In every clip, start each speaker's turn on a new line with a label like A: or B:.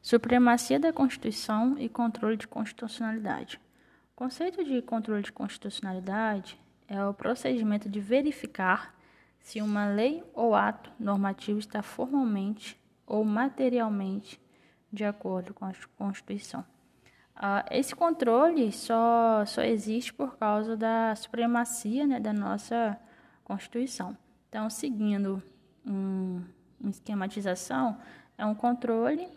A: Supremacia da Constituição e controle de constitucionalidade. O conceito de controle de constitucionalidade é o procedimento de verificar se uma lei ou ato normativo está formalmente ou materialmente de acordo com a Constituição. Uh, esse controle só, só existe por causa da supremacia né, da nossa Constituição. Então, seguindo um, uma esquematização, é um controle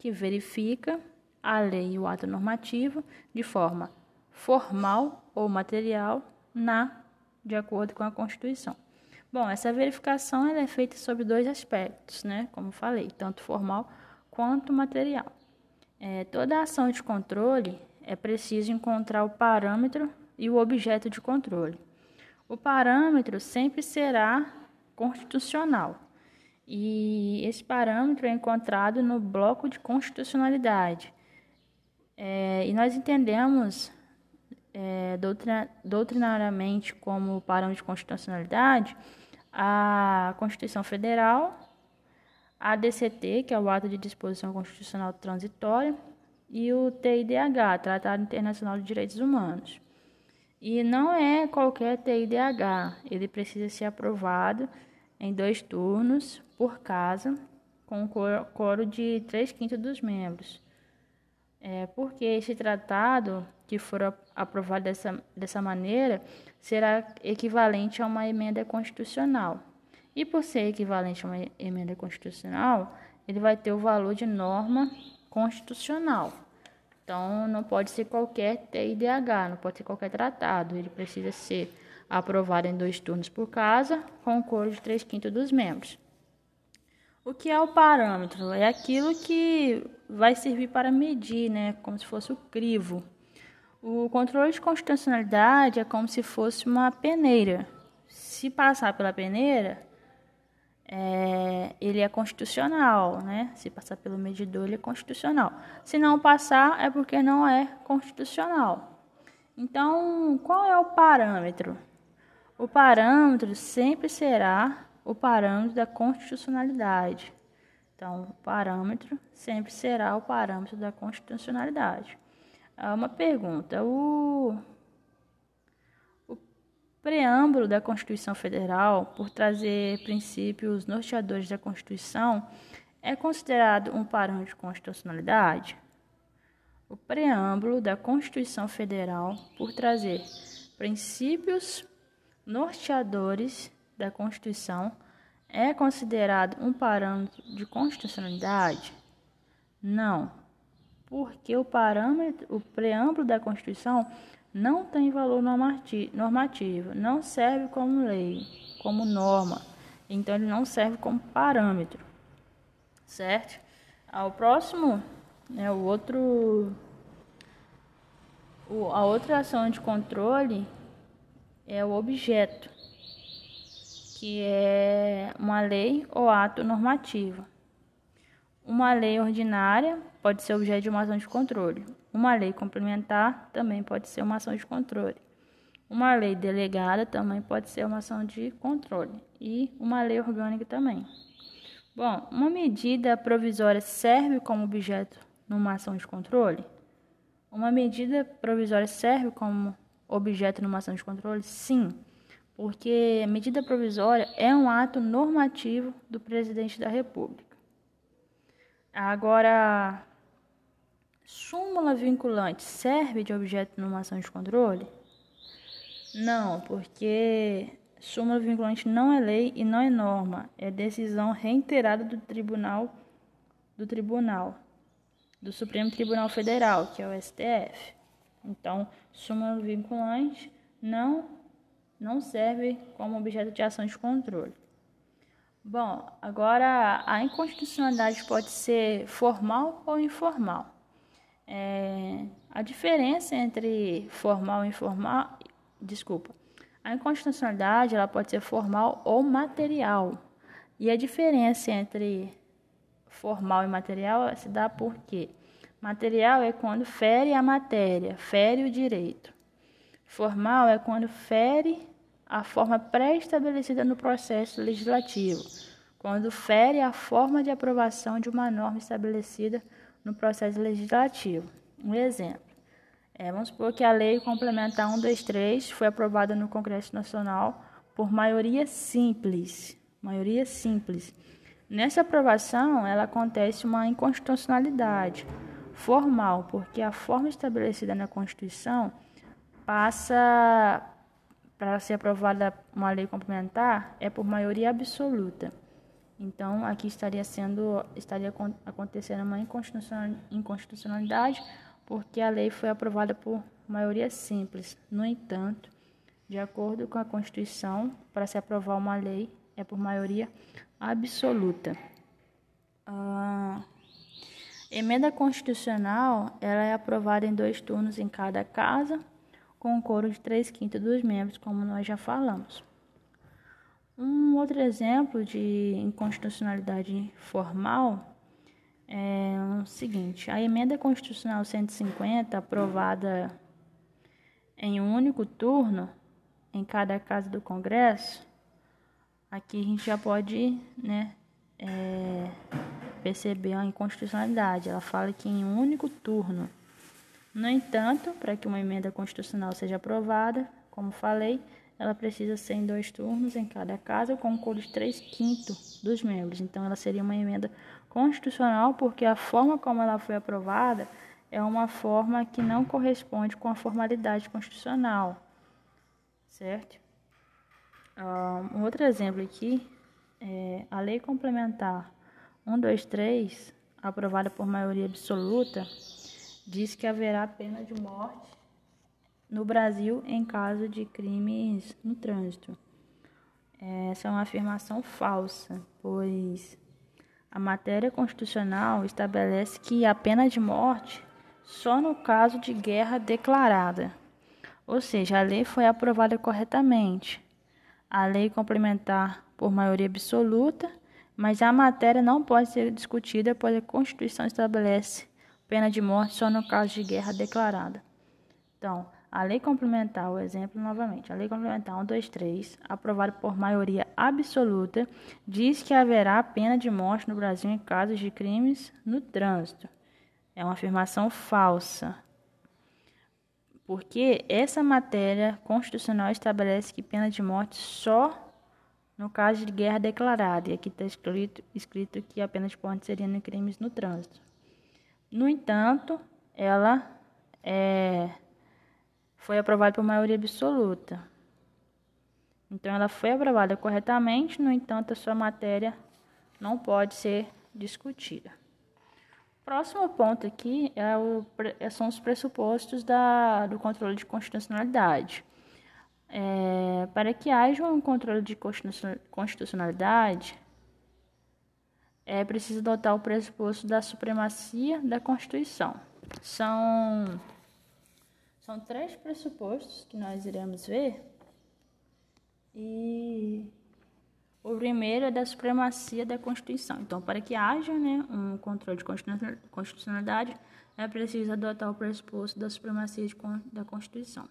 A: que verifica a lei e o ato normativo de forma formal ou material na de acordo com a Constituição. Bom, essa verificação é feita sobre dois aspectos, né? Como falei, tanto formal quanto material. É, toda ação de controle é preciso encontrar o parâmetro e o objeto de controle. O parâmetro sempre será constitucional e esse parâmetro é encontrado no bloco de constitucionalidade. É, e nós entendemos é, doutrina, doutrinariamente como parâmetro de constitucionalidade a Constituição Federal a DCT, que é o Ato de Disposição Constitucional Transitória, e o TIDH, Tratado Internacional de Direitos Humanos. E não é qualquer TIDH, ele precisa ser aprovado em dois turnos por casa, com coro de três quintos dos membros. É, porque esse tratado, que for aprovado dessa, dessa maneira, será equivalente a uma emenda constitucional. E por ser equivalente a uma emenda constitucional, ele vai ter o valor de norma constitucional. Então, não pode ser qualquer TIDH, não pode ser qualquer tratado. Ele precisa ser aprovado em dois turnos por casa, com o coro de três quintos dos membros. O que é o parâmetro? É aquilo que vai servir para medir, né? como se fosse o crivo. O controle de constitucionalidade é como se fosse uma peneira. Se passar pela peneira, é, ele é constitucional, né? Se passar pelo medidor, ele é constitucional. Se não passar, é porque não é constitucional. Então, qual é o parâmetro? O parâmetro sempre será o parâmetro da constitucionalidade. Então, o parâmetro sempre será o parâmetro da constitucionalidade. Uma pergunta: o preâmbulo da Constituição Federal, por trazer princípios norteadores da Constituição, é considerado um parâmetro de constitucionalidade? O preâmbulo da Constituição Federal, por trazer princípios norteadores da Constituição, é considerado um parâmetro de constitucionalidade? Não, porque o parâmetro, o preâmbulo da Constituição não tem valor normativo, não serve como lei, como norma, então ele não serve como parâmetro, certo? Ao próximo, né, o outro, o, a outra ação de controle é o objeto, que é uma lei ou ato normativo. Uma lei ordinária pode ser objeto de uma ação de controle. Uma lei complementar também pode ser uma ação de controle. Uma lei delegada também pode ser uma ação de controle. E uma lei orgânica também. Bom, uma medida provisória serve como objeto numa ação de controle? Uma medida provisória serve como objeto numa ação de controle? Sim, porque medida provisória é um ato normativo do presidente da República. Agora, súmula vinculante serve de objeto numa ação de controle? Não, porque súmula vinculante não é lei e não é norma, é decisão reiterada do tribunal do tribunal do Supremo Tribunal Federal, que é o STF. Então, súmula vinculante não não serve como objeto de ação de controle. Bom, agora a inconstitucionalidade pode ser formal ou informal. É, a diferença entre formal e informal, desculpa, a inconstitucionalidade ela pode ser formal ou material. E a diferença entre formal e material se dá por quê? Material é quando fere a matéria, fere o direito. Formal é quando fere a forma pré-estabelecida no processo legislativo, quando fere a forma de aprovação de uma norma estabelecida no processo legislativo. Um exemplo. É, vamos supor que a Lei Complementar 123 foi aprovada no Congresso Nacional por maioria simples. Maioria simples. Nessa aprovação, ela acontece uma inconstitucionalidade formal, porque a forma estabelecida na Constituição passa para ser aprovada uma lei complementar é por maioria absoluta. Então, aqui estaria sendo estaria acontecendo uma inconstitucionalidade porque a lei foi aprovada por maioria simples. No entanto, de acordo com a Constituição, para se aprovar uma lei é por maioria absoluta. Ah, emenda constitucional ela é aprovada em dois turnos em cada casa, com um coro de três quintos dos membros, como nós já falamos. Um outro exemplo de inconstitucionalidade formal é o seguinte: a emenda constitucional 150, aprovada em um único turno em cada casa do Congresso, aqui a gente já pode né, é, perceber a inconstitucionalidade. Ela fala que em um único turno. No entanto, para que uma emenda constitucional seja aprovada, como falei, ela precisa ser em dois turnos em cada casa, com um de três quintos dos membros. Então, ela seria uma emenda constitucional, porque a forma como ela foi aprovada é uma forma que não corresponde com a formalidade constitucional, certo? Um outro exemplo aqui é a Lei Complementar 123, aprovada por maioria absoluta, diz que haverá pena de morte no Brasil em caso de crimes no trânsito. Essa é uma afirmação falsa, pois a matéria constitucional estabelece que a pena de morte só no caso de guerra declarada. Ou seja, a lei foi aprovada corretamente a lei complementar por maioria absoluta, mas a matéria não pode ser discutida, pois a Constituição estabelece pena de morte só no caso de guerra declarada. Então, a lei complementar, o exemplo novamente, a lei complementar 123, aprovada por maioria absoluta, diz que haverá pena de morte no Brasil em casos de crimes no trânsito. É uma afirmação falsa porque essa matéria constitucional estabelece que pena de morte só no caso de guerra declarada, e aqui está escrito, escrito que a pena de morte seria em crimes no trânsito. No entanto, ela é, foi aprovada por maioria absoluta. Então, ela foi aprovada corretamente, no entanto, a sua matéria não pode ser discutida. Próximo ponto aqui é o, são os pressupostos da, do controle de constitucionalidade. É, para que haja um controle de constitucionalidade, é preciso adotar o pressuposto da supremacia da Constituição. São, são três pressupostos que nós iremos ver. E o primeiro é da supremacia da Constituição. Então, para que haja né, um controle de constitucionalidade, é preciso adotar o pressuposto da supremacia de, da Constituição.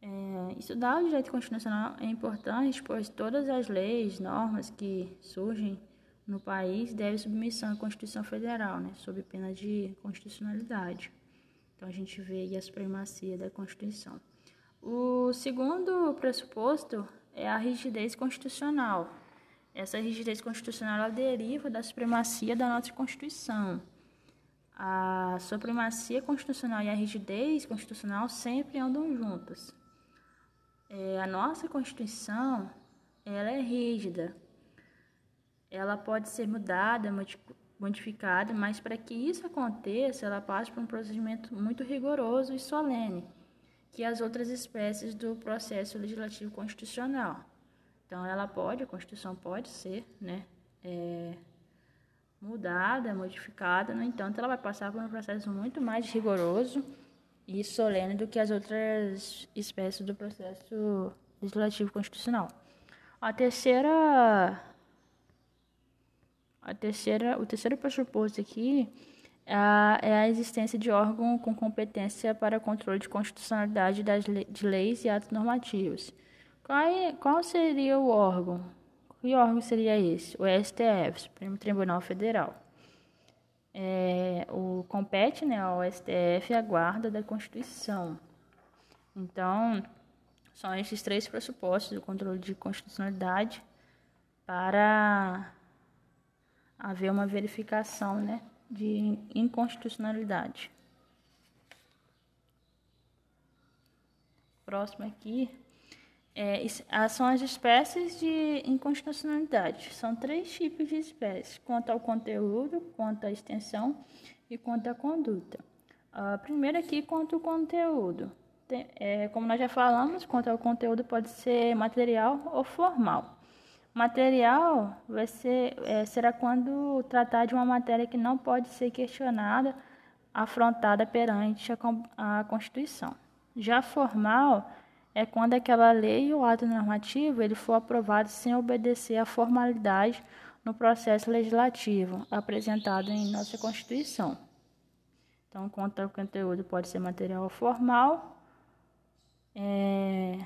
A: É, estudar o direito constitucional é importante, pois todas as leis, normas que surgem no país devem submissão à Constituição Federal, né, sob pena de constitucionalidade. Então, a gente vê aí a supremacia da Constituição. O segundo pressuposto é a rigidez constitucional. Essa rigidez constitucional deriva da supremacia da nossa Constituição. A supremacia constitucional e a rigidez constitucional sempre andam juntas. É, a nossa Constituição ela é rígida. Ela pode ser mudada, modificada, mas para que isso aconteça, ela passa por um procedimento muito rigoroso e solene que as outras espécies do processo legislativo constitucional. Então, ela pode, a Constituição pode ser, né, é, mudada, modificada, no entanto, ela vai passar por um processo muito mais rigoroso e solene do que as outras espécies do processo legislativo constitucional. A terceira, a terceira, o terceiro pressuposto aqui é a existência de órgão com competência para controle de constitucionalidade das de leis e atos normativos. Qual, é, qual seria o órgão? Que órgão seria esse? O STF, Supremo Tribunal Federal. É, o compete né, ao STF a guarda da Constituição. Então, são esses três pressupostos do controle de constitucionalidade para haver uma verificação né, de inconstitucionalidade. Próximo aqui é, são as espécies de inconstitucionalidade. São três tipos de espécies, quanto ao conteúdo, quanto à extensão e quanto à conduta. A primeira aqui, quanto ao conteúdo. Tem, é, como nós já falamos, quanto ao conteúdo pode ser material ou formal. Material vai ser, é, será quando tratar de uma matéria que não pode ser questionada, afrontada perante a, a Constituição. Já formal é quando aquela lei ou ato normativo ele for aprovado sem obedecer à formalidade no processo legislativo apresentado em nossa Constituição. Então, quanto ao conteúdo pode ser material formal, é,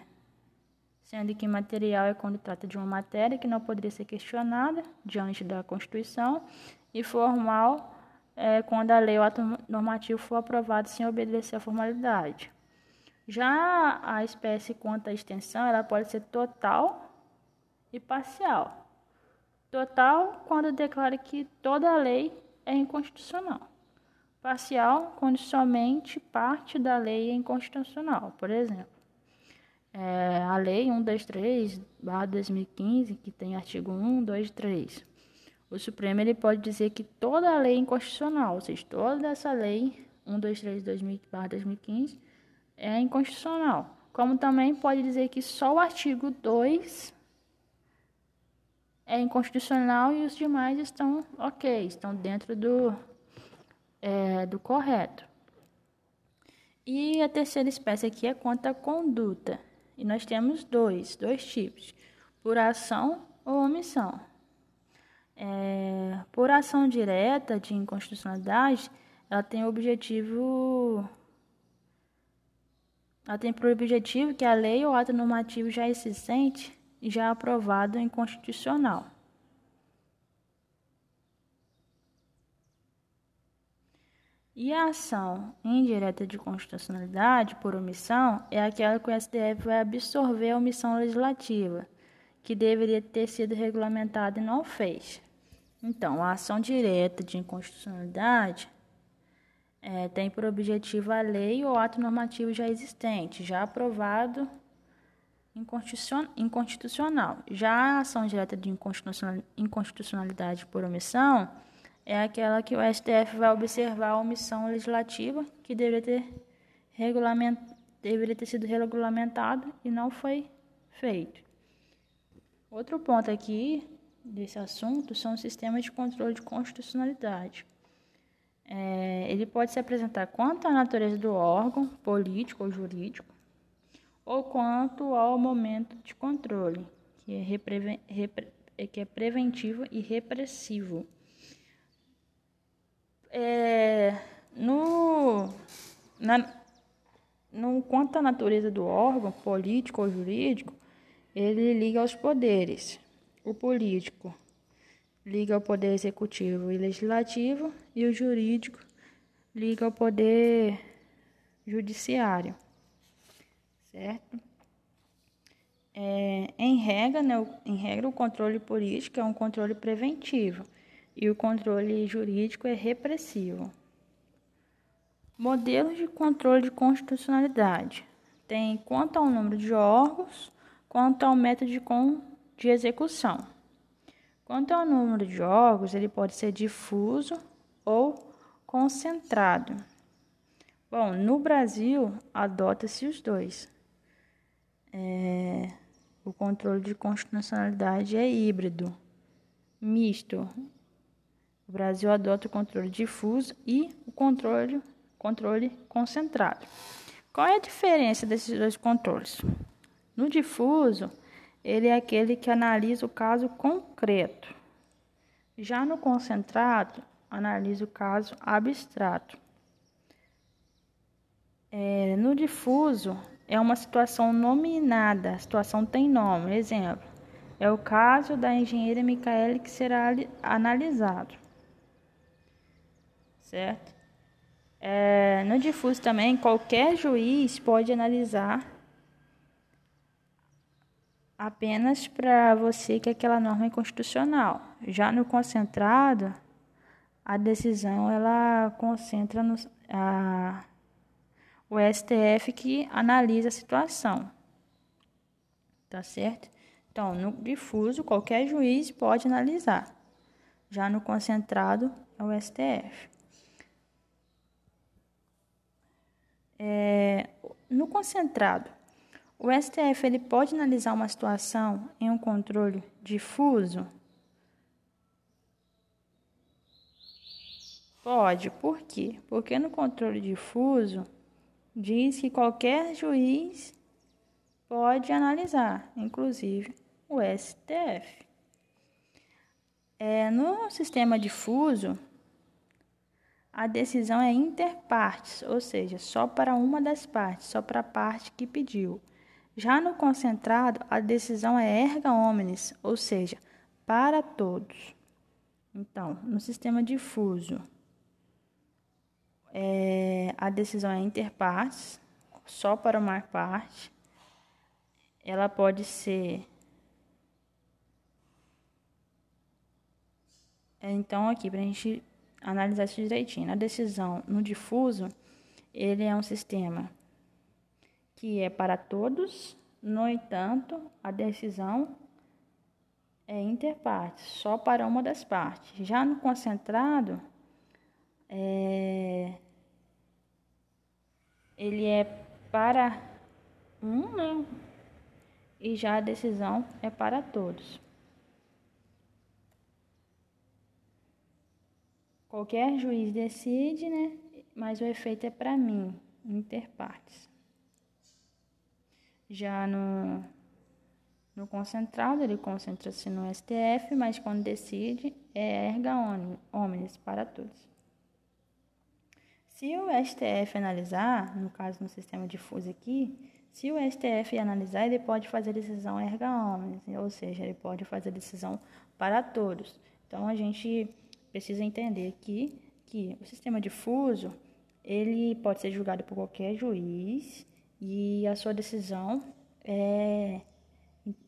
A: sendo que material é quando trata de uma matéria que não poderia ser questionada diante da Constituição, e formal é quando a lei ou ato normativo for aprovado sem obedecer à formalidade. Já a espécie quanto à extensão, ela pode ser total e parcial. Total, quando declara que toda lei é inconstitucional. Parcial, quando somente parte da lei é inconstitucional. Por exemplo, é, a Lei 123, 2015, que tem artigo 1, 2, 3. O Supremo ele pode dizer que toda a lei é inconstitucional, ou seja, toda essa lei 123, 2015 é inconstitucional. Como também pode dizer que só o artigo 2 é inconstitucional e os demais estão ok, estão dentro do, é, do correto. E a terceira espécie aqui é quanto à conduta. E nós temos dois, dois tipos, por ação ou omissão. É, por ação direta de inconstitucionalidade, ela tem o objetivo ela tem por objetivo que a lei ou ato normativo já existente e já aprovado em constitucional. E a ação indireta de constitucionalidade por omissão é aquela que o STF vai absorver a omissão legislativa, que deveria ter sido regulamentada e não fez. Então, a ação direta de inconstitucionalidade é, tem por objetivo a lei ou ato normativo já existente, já aprovado inconstitucional. Já a ação direta de inconstitucionalidade por omissão é aquela que o STF vai observar a omissão legislativa que deveria ter, regulament, deveria ter sido regulamentado e não foi feito. Outro ponto aqui desse assunto são os sistemas de controle de constitucionalidade. É, ele pode se apresentar quanto à natureza do órgão, político ou jurídico, ou quanto ao momento de controle, que é, repre, que é preventivo e repressivo. É, no, na, no, quanto à natureza do órgão, político ou jurídico, ele liga aos poderes. O político liga ao poder executivo e legislativo e o jurídico liga ao poder judiciário, certo? É, em, regra, né, em regra, o controle político é um controle preventivo e o controle jurídico é repressivo. Modelos de controle de constitucionalidade tem quanto ao número de órgãos, quanto ao método de, de execução. Quanto ao número de órgãos, ele pode ser difuso ou concentrado. Bom, no Brasil, adota-se os dois. É, o controle de constitucionalidade é híbrido, misto. O Brasil adota o controle difuso e o controle, controle concentrado. Qual é a diferença desses dois controles? No difuso, ele é aquele que analisa o caso concreto. Já no concentrado, analisa o caso abstrato. É, no difuso, é uma situação nominada, a situação tem nome. Exemplo, é o caso da engenheira Micaele que será analisado. Certo? É, no difuso também, qualquer juiz pode analisar apenas para você que aquela norma é constitucional. Já no concentrado, a decisão ela concentra no, a, o STF que analisa a situação. Tá certo? Então, no difuso, qualquer juiz pode analisar. Já no concentrado, é o STF. É, no concentrado, o STF ele pode analisar uma situação em um controle difuso? Pode. Por quê? Porque no controle difuso diz que qualquer juiz pode analisar, inclusive o STF. É, no sistema difuso, a decisão é interpartes, ou seja, só para uma das partes, só para a parte que pediu. Já no concentrado, a decisão é erga omnes, ou seja, para todos. Então, no sistema difuso, é, a decisão é interpartes, só para uma parte. Ela pode ser. É, então, aqui, para a gente analisar isso direitinho. A decisão no difuso, ele é um sistema que é para todos, no entanto, a decisão é interpartes, só para uma das partes. Já no concentrado, é, ele é para um, né? E já a decisão é para todos. Qualquer juiz decide, né? Mas o efeito é para mim, interpartes. Já no, no concentrado, ele concentra-se no STF, mas quando decide, é erga omnes para todos. Se o STF analisar, no caso no sistema difuso aqui, se o STF analisar, ele pode fazer decisão erga omnes, ou seja, ele pode fazer decisão para todos. Então a gente precisa entender aqui que o sistema difuso ele pode ser julgado por qualquer juiz e a sua decisão é,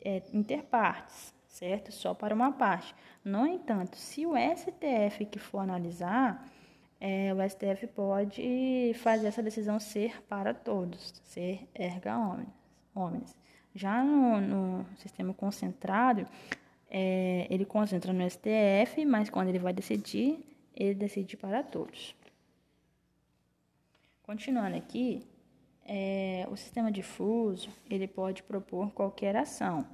A: é interpartes, certo? Só para uma parte. No entanto, se o STF que for analisar, é, o STF pode fazer essa decisão ser para todos, ser erga omnes. Já no, no sistema concentrado, é, ele concentra no STF, mas quando ele vai decidir, ele decide para todos. Continuando aqui, é, o sistema difuso ele pode propor qualquer ação.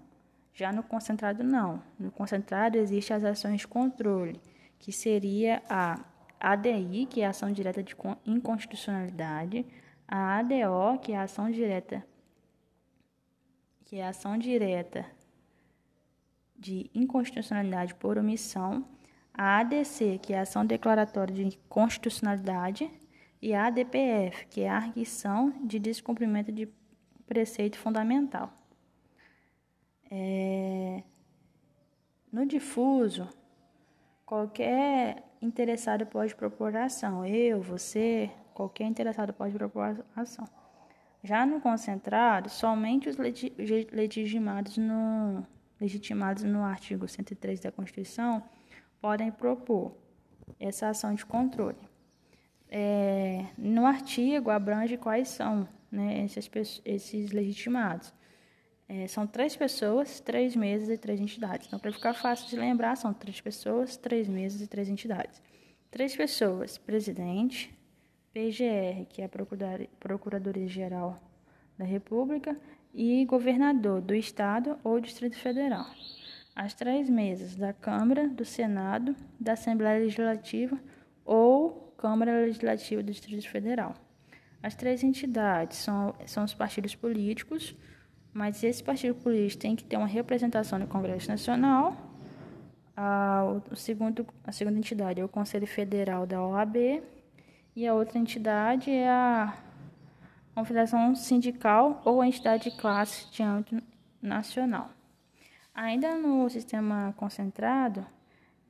A: Já no concentrado não. No concentrado existem as ações de controle, que seria a ADI, que é a ação direta de inconstitucionalidade, a ADO, que é a ação direta que é a ação direta de inconstitucionalidade por omissão, a ADC, que é a ação declaratória de constitucionalidade, e a ADPF, que é a arguição de descumprimento de preceito fundamental. É... No difuso, qualquer interessado pode propor ação. Eu, você, qualquer interessado pode propor ação. Já no concentrado, somente os legitimados no legitimados no artigo 103 da Constituição, podem propor essa ação de controle. É, no artigo abrange quais são né, esses, esses legitimados. É, são três pessoas, três meses e três entidades. Então, para ficar fácil de lembrar, são três pessoas, três meses e três entidades. Três pessoas: presidente, PGR, que é a Procuradoria-Geral da República, e governador do Estado ou Distrito Federal. As três mesas da Câmara, do Senado, da Assembleia Legislativa ou Câmara Legislativa do Distrito Federal. As três entidades são, são os partidos políticos, mas esse partido político tem que ter uma representação no Congresso Nacional. A, o segundo, a segunda entidade é o Conselho Federal da OAB e a outra entidade é a confederação sindical ou entidade de classe de âmbito nacional. Ainda no sistema concentrado,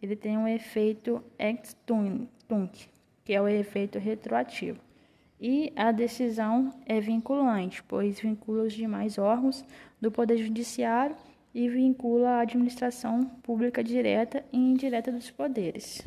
A: ele tem um efeito ex-tunc, que é o efeito retroativo. E a decisão é vinculante, pois vincula os demais órgãos do Poder Judiciário e vincula a administração pública direta e indireta dos poderes.